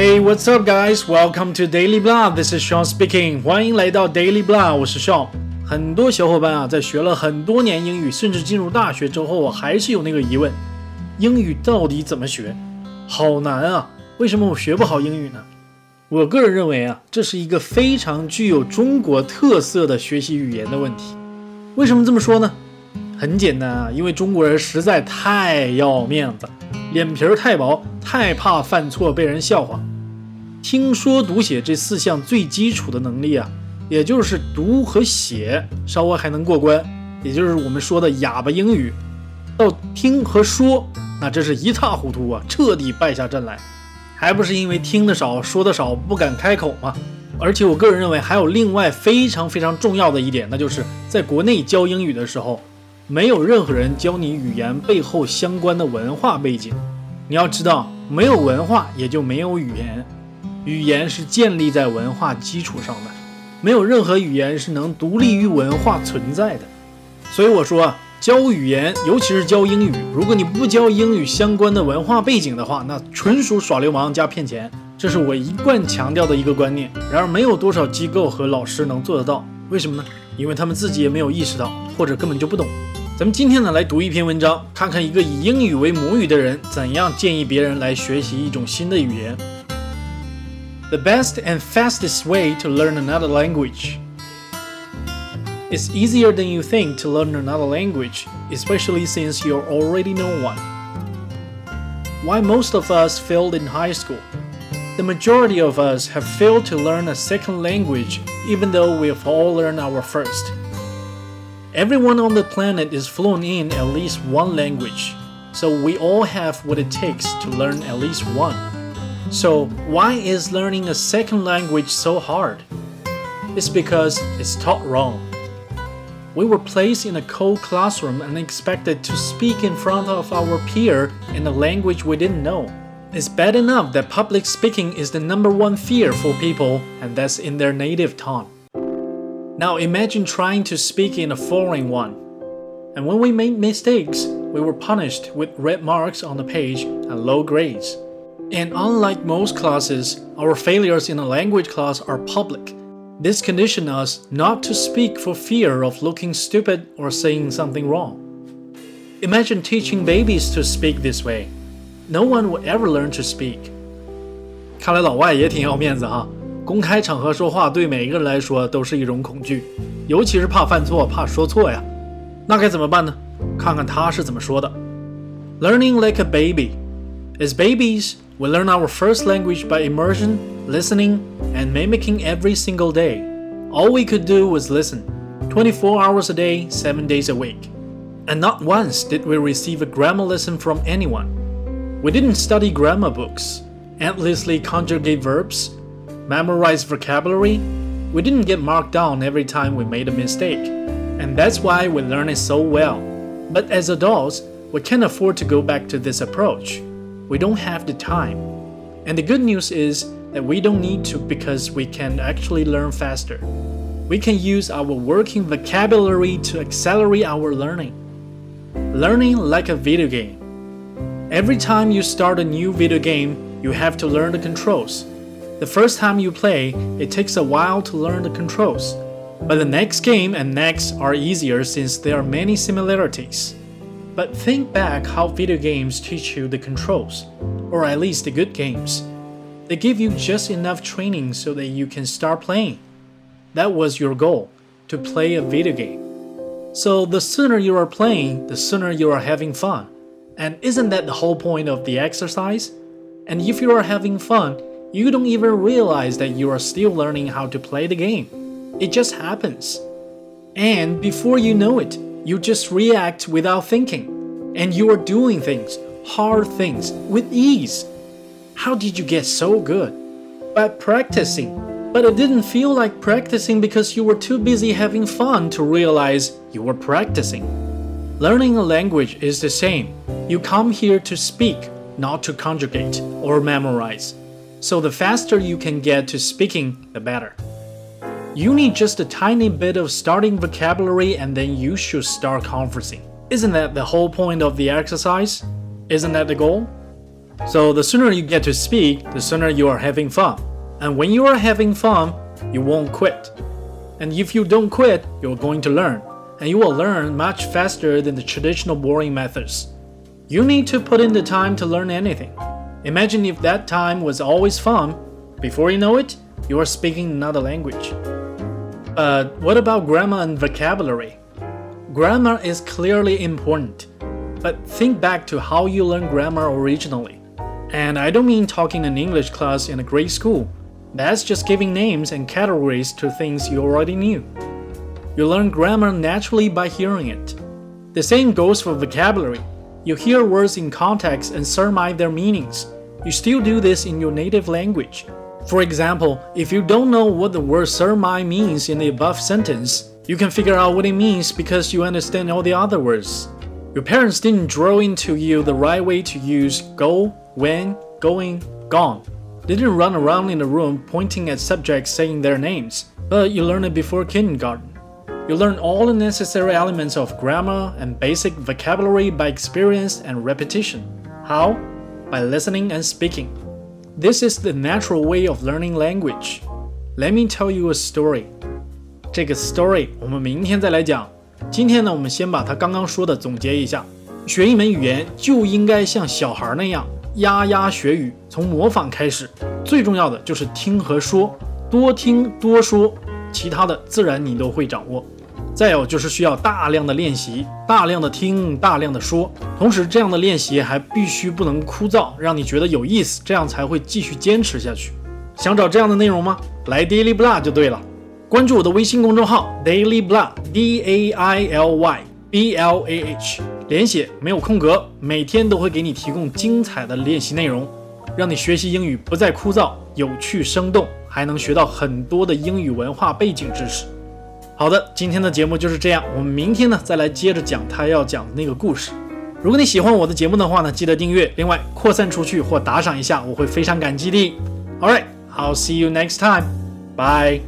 Hey, what's up, guys? Welcome to Daily Blah. This is Sean speaking. 欢迎来到 Daily Blah，我是 Sean。很多小伙伴啊，在学了很多年英语，甚至进入大学之后啊，还是有那个疑问：英语到底怎么学？好难啊！为什么我学不好英语呢？我个人认为啊，这是一个非常具有中国特色的学习语言的问题。为什么这么说呢？很简单啊，因为中国人实在太要面子。脸皮儿太薄，太怕犯错被人笑话。听说读写这四项最基础的能力啊，也就是读和写稍微还能过关，也就是我们说的哑巴英语。到听和说，那真是一塌糊涂啊，彻底败下阵来。还不是因为听得少，说得少，不敢开口吗？而且我个人认为，还有另外非常非常重要的一点，那就是在国内教英语的时候。没有任何人教你语言背后相关的文化背景。你要知道，没有文化也就没有语言。语言是建立在文化基础上的，没有任何语言是能独立于文化存在的。所以我说，教语言，尤其是教英语，如果你不教英语相关的文化背景的话，那纯属耍流氓加骗钱。这是我一贯强调的一个观念。然而，没有多少机构和老师能做得到。为什么呢？因为他们自己也没有意识到，或者根本就不懂。咱们今天呢，来读一篇文章，看看一个以英语为母语的人怎样建议别人来学习一种新的语言。The best and fastest way to learn another language. It's easier than you think to learn another language, especially since you already know one. Why most of us failed in high school? The majority of us have failed to learn a second language, even though we have all learned our first. Everyone on the planet is fluent in at least one language, so we all have what it takes to learn at least one. So, why is learning a second language so hard? It's because it's taught wrong. We were placed in a cold classroom and expected to speak in front of our peer in a language we didn't know. It's bad enough that public speaking is the number one fear for people, and that's in their native tongue. Now imagine trying to speak in a foreign one. And when we made mistakes, we were punished with red marks on the page and low grades. And unlike most classes, our failures in a language class are public. This conditioned us not to speak for fear of looking stupid or saying something wrong. Imagine teaching babies to speak this way. No one will ever learn to speak. 看来老外也挺要面子哈。公开场合说话对每个人来说都是一种恐惧，尤其是怕犯错、怕说错呀。那该怎么办呢？看看他是怎么说的。Learning like a baby. as babies, we learn our first language by immersion, listening, and mimicking every single day. All we could do was listen, 24 hours a day, 7 days a week. And not once did we receive a grammar lesson from anyone. We didn't study grammar books, endlessly conjugate verbs, memorize vocabulary, we didn't get marked down every time we made a mistake. And that's why we learn it so well. But as adults, we can't afford to go back to this approach. We don't have the time. And the good news is that we don't need to because we can actually learn faster. We can use our working vocabulary to accelerate our learning. Learning like a video game. Every time you start a new video game, you have to learn the controls. The first time you play, it takes a while to learn the controls, but the next game and next are easier since there are many similarities. But think back how video games teach you the controls, or at least the good games. They give you just enough training so that you can start playing. That was your goal, to play a video game. So the sooner you are playing, the sooner you are having fun. And isn't that the whole point of the exercise? And if you are having fun, you don't even realize that you are still learning how to play the game. It just happens. And before you know it, you just react without thinking. And you are doing things, hard things, with ease. How did you get so good? By practicing. But it didn't feel like practicing because you were too busy having fun to realize you were practicing. Learning a language is the same. You come here to speak, not to conjugate or memorize. So the faster you can get to speaking, the better. You need just a tiny bit of starting vocabulary and then you should start conversing. Isn't that the whole point of the exercise? Isn't that the goal? So the sooner you get to speak, the sooner you are having fun. And when you are having fun, you won't quit. And if you don't quit, you're going to learn. And you will learn much faster than the traditional boring methods. You need to put in the time to learn anything. Imagine if that time was always fun. Before you know it, you are speaking another language. But what about grammar and vocabulary? Grammar is clearly important, but think back to how you learned grammar originally. And I don't mean talking in English class in a grade school. That's just giving names and categories to things you already knew. You learn grammar naturally by hearing it. The same goes for vocabulary. You hear words in context and surmise their meanings. You still do this in your native language. For example, if you don't know what the word surmise means in the above sentence, you can figure out what it means because you understand all the other words. Your parents didn't drill into you the right way to use go, when, going, gone. They didn't run around in the room pointing at subjects saying their names, but you learned it before kindergarten. You learn all the necessary elements of grammar and basic vocabulary by experience and repetition. How? By listening and speaking. This is the natural way of learning language. Let me tell you a story. 这个 story 我们明天再来讲。今天呢，我们先把他刚刚说的总结一下。学一门语言就应该像小孩那样，牙牙学语，从模仿开始。最重要的就是听和说，多听多说，其他的自然你都会掌握。再有就是需要大量的练习，大量的听，大量的说。同时，这样的练习还必须不能枯燥，让你觉得有意思，这样才会继续坚持下去。想找这样的内容吗？来 Daily Blah 就对了。关注我的微信公众号 Daily Blah，D A I L Y B L A H，连写没有空格，每天都会给你提供精彩的练习内容，让你学习英语不再枯燥，有趣生动，还能学到很多的英语文化背景知识。好的，今天的节目就是这样，我们明天呢再来接着讲他要讲的那个故事。如果你喜欢我的节目的话呢，记得订阅，另外扩散出去或打赏一下，我会非常感激的。All right, I'll see you next time. Bye.